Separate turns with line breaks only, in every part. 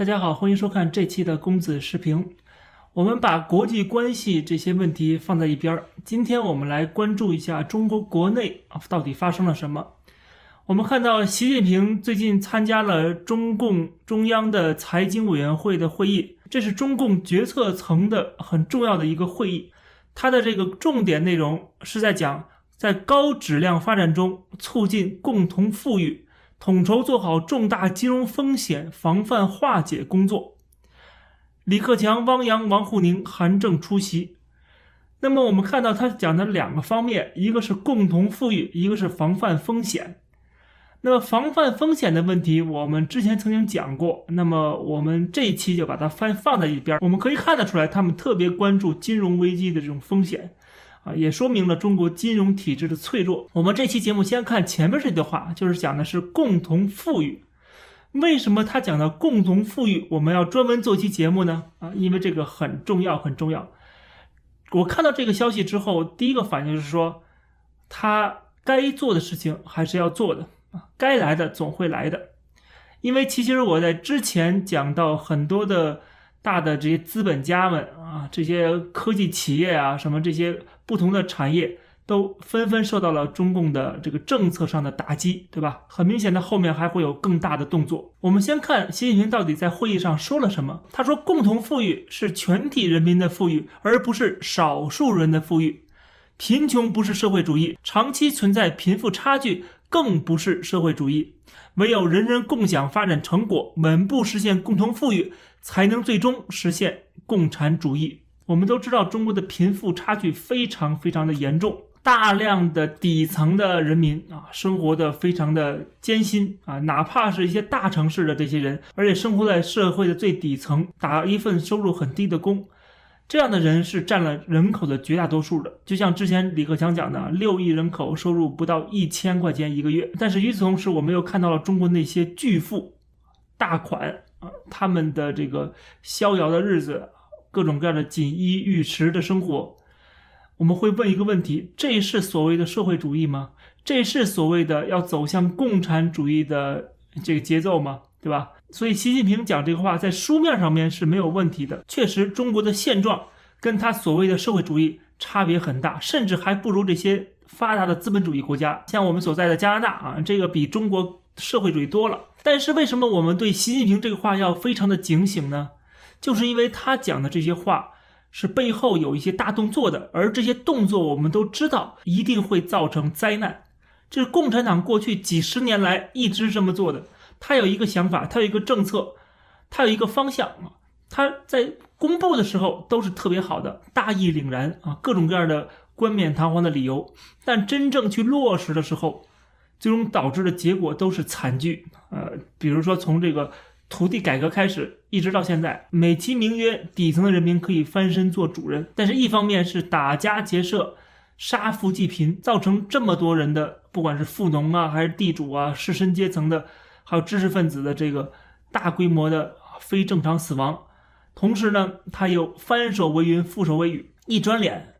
大家好，欢迎收看这期的公子视频。我们把国际关系这些问题放在一边儿，今天我们来关注一下中国国内啊到底发生了什么。我们看到习近平最近参加了中共中央的财经委员会的会议，这是中共决策层的很重要的一个会议。它的这个重点内容是在讲，在高质量发展中促进共同富裕。统筹做好重大金融风险防范化解工作。李克强、汪洋、王沪宁、韩正出席。那么我们看到他讲的两个方面，一个是共同富裕，一个是防范风险。那么防范风险的问题，我们之前曾经讲过。那么我们这一期就把它放放在一边。我们可以看得出来，他们特别关注金融危机的这种风险。啊，也说明了中国金融体制的脆弱。我们这期节目先看前面这句话，就是讲的是共同富裕。为什么他讲的共同富裕，我们要专门做期节目呢？啊，因为这个很重要，很重要。我看到这个消息之后，第一个反应就是说，他该做的事情还是要做的啊，该来的总会来的。因为其实我在之前讲到很多的。大的这些资本家们啊，这些科技企业啊，什么这些不同的产业都纷纷受到了中共的这个政策上的打击，对吧？很明显的，后面还会有更大的动作。我们先看习近平到底在会议上说了什么。他说：“共同富裕是全体人民的富裕，而不是少数人的富裕。贫穷不是社会主义，长期存在贫富差距更不是社会主义。唯有人人共享发展成果，稳步实现共同富裕。”才能最终实现共产主义。我们都知道，中国的贫富差距非常非常的严重，大量的底层的人民啊，生活的非常的艰辛啊，哪怕是一些大城市的这些人，而且生活在社会的最底层，打一份收入很低的工，这样的人是占了人口的绝大多数的。就像之前李克强讲的，六亿人口收入不到一千块钱一个月，但是与此同时，我们又看到了中国那些巨富、大款。啊，他们的这个逍遥的日子，各种各样的锦衣玉食的生活，我们会问一个问题：这是所谓的社会主义吗？这是所谓的要走向共产主义的这个节奏吗？对吧？所以习近平讲这个话，在书面上面是没有问题的。确实，中国的现状跟他所谓的社会主义差别很大，甚至还不如这些发达的资本主义国家，像我们所在的加拿大啊，这个比中国社会主义多了。但是为什么我们对习近平这个话要非常的警醒呢？就是因为他讲的这些话是背后有一些大动作的，而这些动作我们都知道一定会造成灾难。这是共产党过去几十年来一直这么做的。他有一个想法，他有一个政策，他有一个方向啊。他在公布的时候都是特别好的，大义凛然啊，各种各样的冠冕堂皇的理由。但真正去落实的时候，最终导致的结果都是惨剧，呃，比如说从这个土地改革开始，一直到现在，美其名曰底层的人民可以翻身做主人，但是一方面是打家劫舍、杀富济贫，造成这么多人的，不管是富农啊，还是地主啊，士绅阶层的，还有知识分子的这个大规模的非正常死亡，同时呢，他又翻手为云，覆手为雨，一转脸，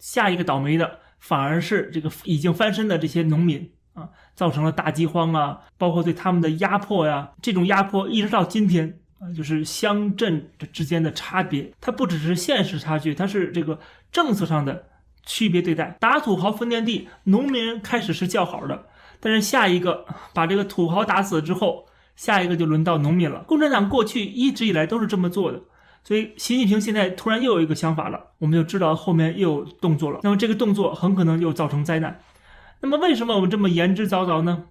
下一个倒霉的反而是这个已经翻身的这些农民。啊，造成了大饥荒啊，包括对他们的压迫呀，这种压迫一直到今天啊，就是乡镇之间的差别，它不只是现实差距，它是这个政策上的区别对待。打土豪分田地，农民开始是叫好的，但是下一个把这个土豪打死之后，下一个就轮到农民了。共产党过去一直以来都是这么做的，所以习近平现在突然又有一个想法了，我们就知道后面又有动作了。那么这个动作很可能又造成灾难。那么为什么我们这么言之凿凿呢？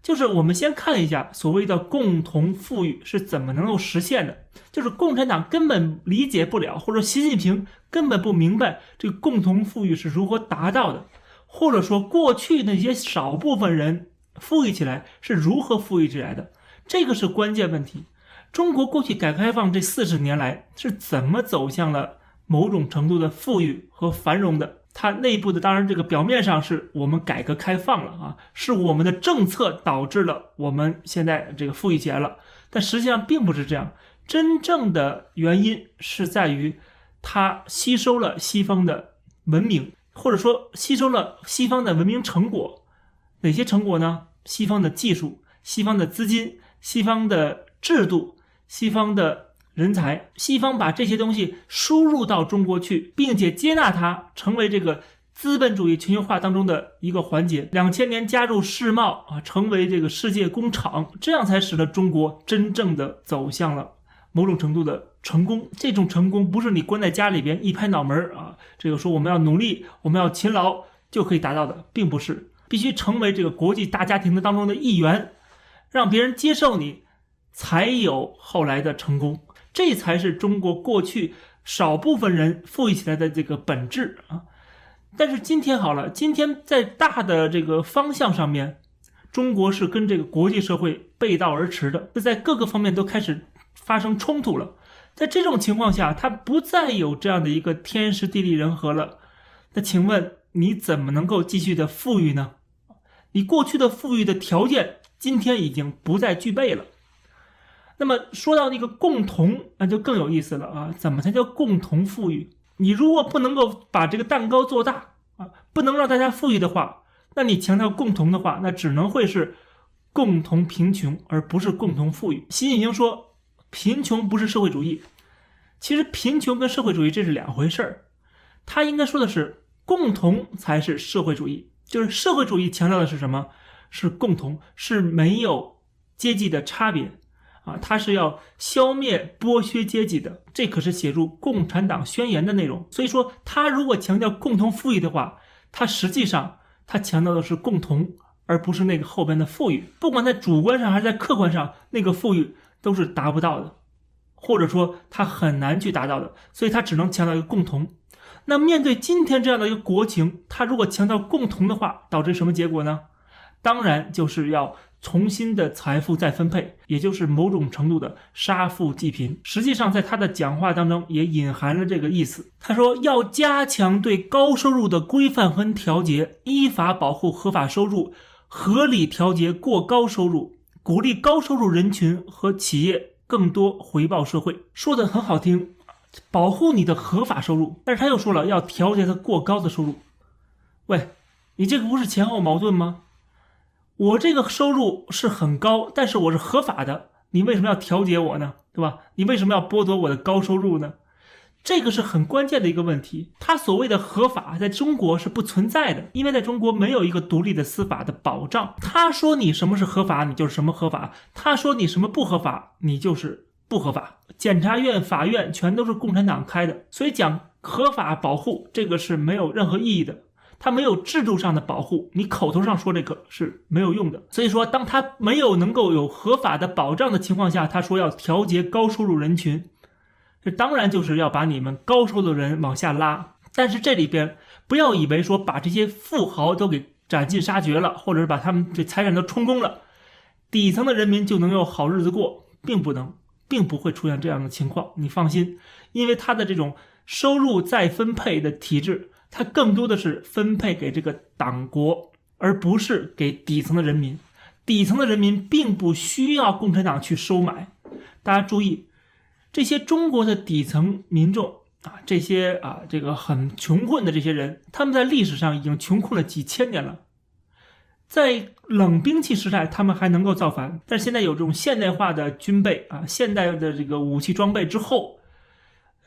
就是我们先看一下所谓的共同富裕是怎么能够实现的。就是共产党根本理解不了，或者习近平根本不明白这个共同富裕是如何达到的，或者说过去那些少部分人富裕起来是如何富裕起来的，这个是关键问题。中国过去改革开放这四十年来是怎么走向了某种程度的富裕和繁荣的？它内部的当然，这个表面上是我们改革开放了啊，是我们的政策导致了我们现在这个富裕起来了，但实际上并不是这样。真正的原因是在于它吸收了西方的文明，或者说吸收了西方的文明成果。哪些成果呢？西方的技术、西方的资金、西方的制度、西方的人才，西方把这些东西输入到中国去，并且接纳它，成为这个资本主义全球化当中的一个环节。两千年加入世贸啊，成为这个世界工厂，这样才使得中国真正的走向了某种程度的成功。这种成功不是你关在家里边一拍脑门儿啊，这个说我们要努力，我们要勤劳就可以达到的，并不是。必须成为这个国际大家庭的当中的一员，让别人接受你，才有后来的成功。这才是中国过去少部分人富裕起来的这个本质啊。但是今天好了，今天在大的这个方向上面，中国是跟这个国际社会背道而驰的，就在各个方面都开始发生冲突了。在这种情况下，它不再有这样的一个天时地利人和了。那请问你怎么能够继续的富裕呢？你过去的富裕的条件，今天已经不再具备了。那么说到那个共同，那就更有意思了啊！怎么才叫共同富裕？你如果不能够把这个蛋糕做大啊，不能让大家富裕的话，那你强调共同的话，那只能会是共同贫穷，而不是共同富裕。习近平说，贫穷不是社会主义。其实贫穷跟社会主义这是两回事儿，他应该说的是共同才是社会主义。就是社会主义强调的是什么？是共同，是没有阶级的差别啊！它是要消灭剥削阶级的，这可是写入《共产党宣言》的内容。所以说，他如果强调共同富裕的话，他实际上他强调的是共同，而不是那个后边的富裕。不管在主观上还是在客观上，那个富裕都是达不到的，或者说他很难去达到的。所以他只能强调一个共同。那面对今天这样的一个国情，他如果强调共同的话，导致什么结果呢？当然就是要重新的财富再分配，也就是某种程度的杀富济贫。实际上，在他的讲话当中也隐含了这个意思。他说要加强对高收入的规范和调节，依法保护合法收入，合理调节过高收入，鼓励高收入人群和企业更多回报社会。说的很好听。保护你的合法收入，但是他又说了要调节他过高的收入。喂，你这个不是前后矛盾吗？我这个收入是很高，但是我是合法的，你为什么要调节我呢？对吧？你为什么要剥夺我的高收入呢？这个是很关键的一个问题。他所谓的合法在中国是不存在的，因为在中国没有一个独立的司法的保障。他说你什么是合法，你就是什么合法；他说你什么不合法，你就是。不合法，检察院、法院全都是共产党开的，所以讲合法保护这个是没有任何意义的，它没有制度上的保护，你口头上说这个是没有用的。所以说，当他没有能够有合法的保障的情况下，他说要调节高收入人群，这当然就是要把你们高收入的人往下拉。但是这里边不要以为说把这些富豪都给斩尽杀绝了，或者是把他们这财产都充公了，底层的人民就能有好日子过，并不能。并不会出现这样的情况，你放心，因为他的这种收入再分配的体制，它更多的是分配给这个党国，而不是给底层的人民。底层的人民并不需要共产党去收买。大家注意，这些中国的底层民众啊，这些啊，这个很穷困的这些人，他们在历史上已经穷困了几千年了。在冷兵器时代，他们还能够造反，但现在有这种现代化的军备啊，现代的这个武器装备之后，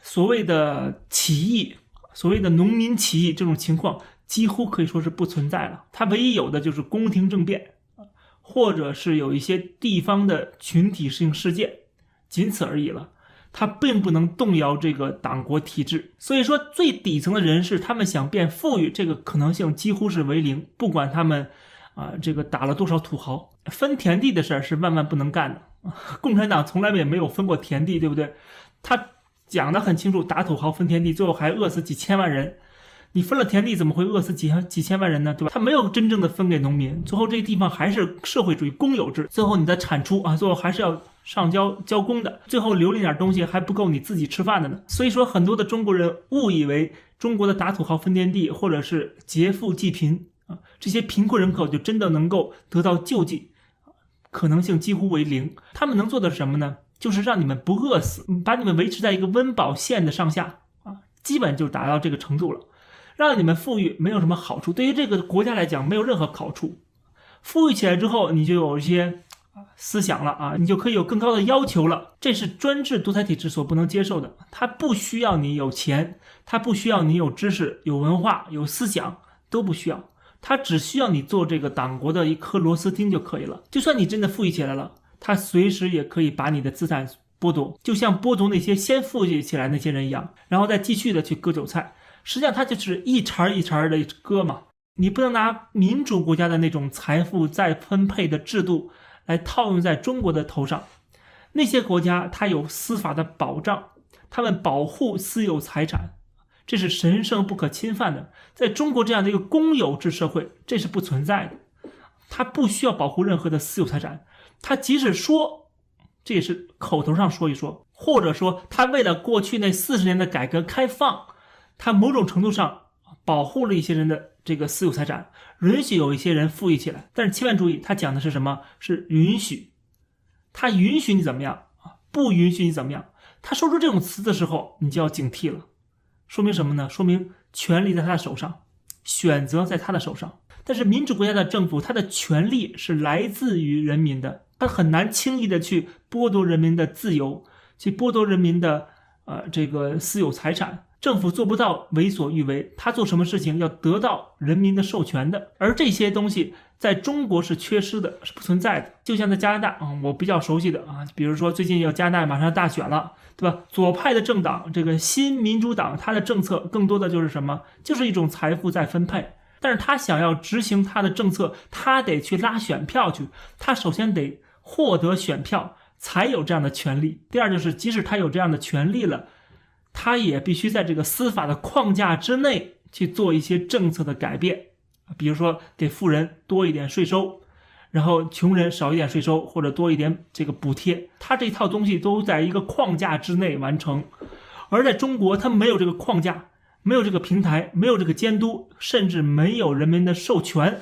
所谓的起义，所谓的农民起义这种情况几乎可以说是不存在了。它唯一有的就是宫廷政变，或者是有一些地方的群体性事件，仅此而已了。它并不能动摇这个党国体制。所以说，最底层的人士，他们想变富裕，这个可能性几乎是为零，不管他们。啊，这个打了多少土豪分田地的事儿是万万不能干的。共产党从来也没有分过田地，对不对？他讲的很清楚，打土豪分田地，最后还饿死几千万人。你分了田地，怎么会饿死几几千万人呢？对吧？他没有真正的分给农民，最后这个地方还是社会主义公有制。最后你的产出啊，最后还是要上交交工的，最后留了点东西还不够你自己吃饭的呢。所以说，很多的中国人误以为中国的打土豪分田地，或者是劫富济贫。啊，这些贫困人口就真的能够得到救济，可能性几乎为零。他们能做的是什么呢？就是让你们不饿死，把你们维持在一个温饱线的上下啊，基本就达到这个程度了。让你们富裕没有什么好处，对于这个国家来讲没有任何好处。富裕起来之后，你就有一些思想了啊，你就可以有更高的要求了。这是专制独裁体制所不能接受的。他不需要你有钱，他不需要你有知识、有文化、有思想，都不需要。他只需要你做这个党国的一颗螺丝钉就可以了。就算你真的富裕起来了，他随时也可以把你的资产剥夺，就像剥夺那些先富裕起来那些人一样，然后再继续的去割韭菜。实际上，他就是一茬一茬的割嘛。你不能拿民主国家的那种财富再分配的制度。来套用在中国的头上，那些国家它有司法的保障，他们保护私有财产，这是神圣不可侵犯的。在中国这样的一个公有制社会，这是不存在的。它不需要保护任何的私有财产，他即使说，这也是口头上说一说，或者说他为了过去那四十年的改革开放，他某种程度上保护了一些人的。这个私有财产允许有一些人富裕起来，但是千万注意，他讲的是什么？是允许，他允许你怎么样啊？不允许你怎么样？他说出这种词的时候，你就要警惕了。说明什么呢？说明权力在他的手上，选择在他的手上。但是民主国家的政府，他的权力是来自于人民的，很难轻易的去剥夺人民的自由，去剥夺人民的呃这个私有财产。政府做不到为所欲为，他做什么事情要得到人民的授权的，而这些东西在中国是缺失的，是不存在的。就像在加拿大啊，我比较熟悉的啊，比如说最近要加拿大马上大选了，对吧？左派的政党这个新民主党，它的政策更多的就是什么？就是一种财富再分配。但是他想要执行他的政策，他得去拉选票去，他首先得获得选票，才有这样的权利。第二就是，即使他有这样的权利了。他也必须在这个司法的框架之内去做一些政策的改变，比如说给富人多一点税收，然后穷人少一点税收或者多一点这个补贴，他这套东西都在一个框架之内完成。而在中国，他没有这个框架，没有这个平台，没有这个监督，甚至没有人民的授权，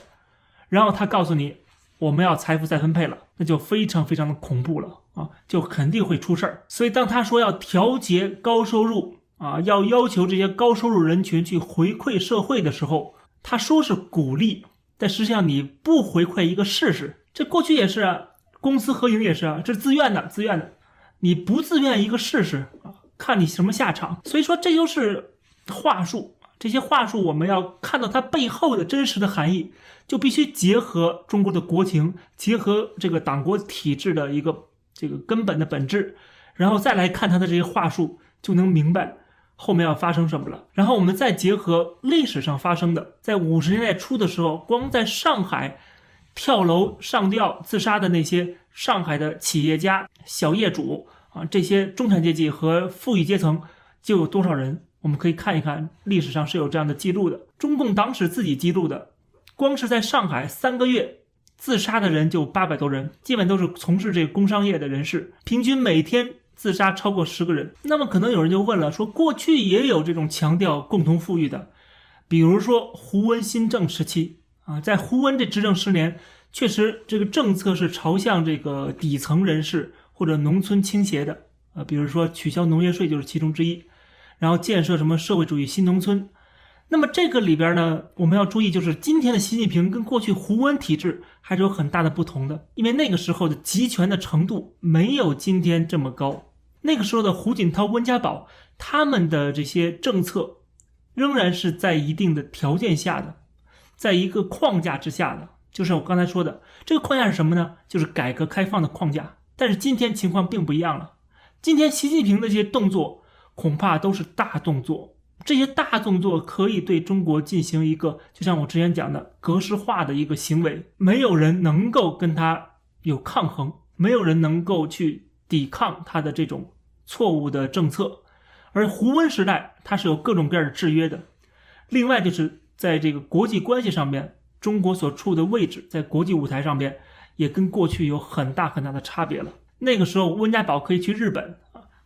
然后他告诉你。我们要财富再分配了，那就非常非常的恐怖了啊，就肯定会出事儿。所以当他说要调节高收入啊，要要求这些高收入人群去回馈社会的时候，他说是鼓励，但实际上你不回馈一个试试，这过去也是啊，公私合营也是啊，这是自愿的，自愿的，你不自愿一个试试啊，看你什么下场。所以说这就是话术。这些话术，我们要看到它背后的真实的含义，就必须结合中国的国情，结合这个党国体制的一个这个根本的本质，然后再来看他的这些话术，就能明白后面要发生什么了。然后我们再结合历史上发生的，在五十年代初的时候，光在上海跳楼上吊自杀的那些上海的企业家、小业主啊，这些中产阶级和富裕阶层就有多少人？我们可以看一看历史上是有这样的记录的，中共党史自己记录的，光是在上海三个月自杀的人就八百多人，基本都是从事这个工商业的人士，平均每天自杀超过十个人。那么可能有人就问了，说过去也有这种强调共同富裕的，比如说胡温新政时期啊，在胡温这执政十年，确实这个政策是朝向这个底层人士或者农村倾斜的啊，比如说取消农业税就是其中之一。然后建设什么社会主义新农村，那么这个里边呢，我们要注意，就是今天的习近平跟过去胡温体制还是有很大的不同的，因为那个时候的集权的程度没有今天这么高。那个时候的胡锦涛、温家宝他们的这些政策，仍然是在一定的条件下的，在一个框架之下的，就是我刚才说的这个框架是什么呢？就是改革开放的框架。但是今天情况并不一样了，今天习近平的这些动作。恐怕都是大动作，这些大动作可以对中国进行一个，就像我之前讲的格式化的一个行为，没有人能够跟他有抗衡，没有人能够去抵抗他的这种错误的政策。而胡温时代，它是有各种各样的制约的。另外，就是在这个国际关系上面，中国所处的位置在国际舞台上边也跟过去有很大很大的差别了。那个时候，温家宝可以去日本。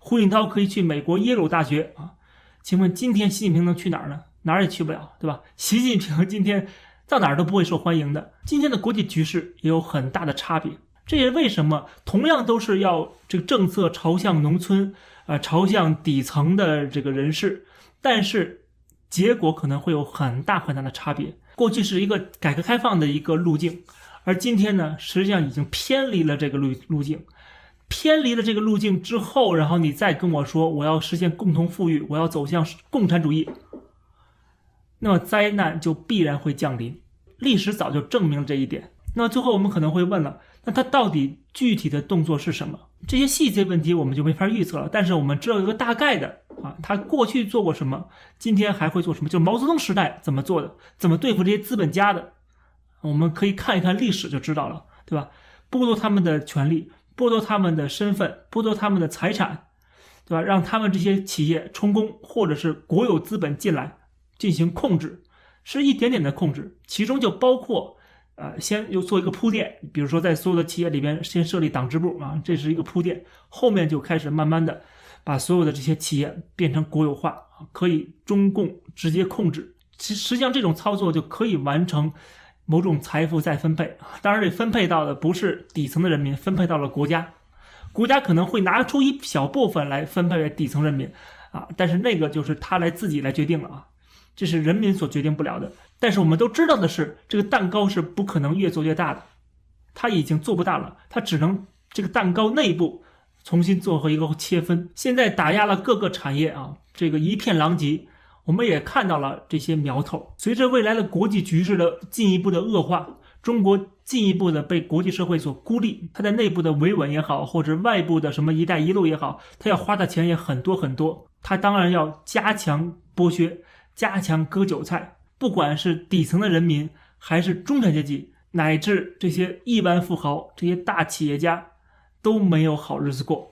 胡锦涛可以去美国耶鲁大学啊，请问今天习近平能去哪儿呢？哪儿也去不了，对吧？习近平今天到哪儿都不会受欢迎的。今天的国际局势也有很大的差别，这也为什么同样都是要这个政策朝向农村啊，朝向底层的这个人士，但是结果可能会有很大很大的差别。过去是一个改革开放的一个路径，而今天呢，实际上已经偏离了这个路路径，偏离了这个路径之后，然后你再跟我说我要实现共同富裕，我要走向共产主义，那么灾难就必然会降临。历史早就证明了这一点。那最后我们可能会问了，那他到底具体的动作是什么？这些细节问题我们就没法预测了。但是我们知道一个大概的啊，他过去做过什么，今天还会做什么？就毛泽东时代怎么做的，怎么对付这些资本家的。我们可以看一看历史就知道了，对吧？剥夺他们的权利，剥夺他们的身份，剥夺他们的财产，对吧？让他们这些企业充公，或者是国有资本进来进行控制，是一点点的控制，其中就包括，呃，先又做一个铺垫，比如说在所有的企业里边先设立党支部啊，这是一个铺垫，后面就开始慢慢的把所有的这些企业变成国有化，可以中共直接控制。其实际上这种操作就可以完成。某种财富再分配，当然这分配到的不是底层的人民，分配到了国家，国家可能会拿出一小部分来分配给底层人民，啊，但是那个就是他来自己来决定了啊，这是人民所决定不了的。但是我们都知道的是，这个蛋糕是不可能越做越大的，他已经做不大了，他只能这个蛋糕内部重新做和一个切分。现在打压了各个产业啊，这个一片狼藉。我们也看到了这些苗头。随着未来的国际局势的进一步的恶化，中国进一步的被国际社会所孤立，它在内部的维稳也好，或者外部的什么“一带一路”也好，它要花的钱也很多很多。它当然要加强剥削，加强割韭菜。不管是底层的人民，还是中产阶级，乃至这些亿万富豪、这些大企业家，都没有好日子过。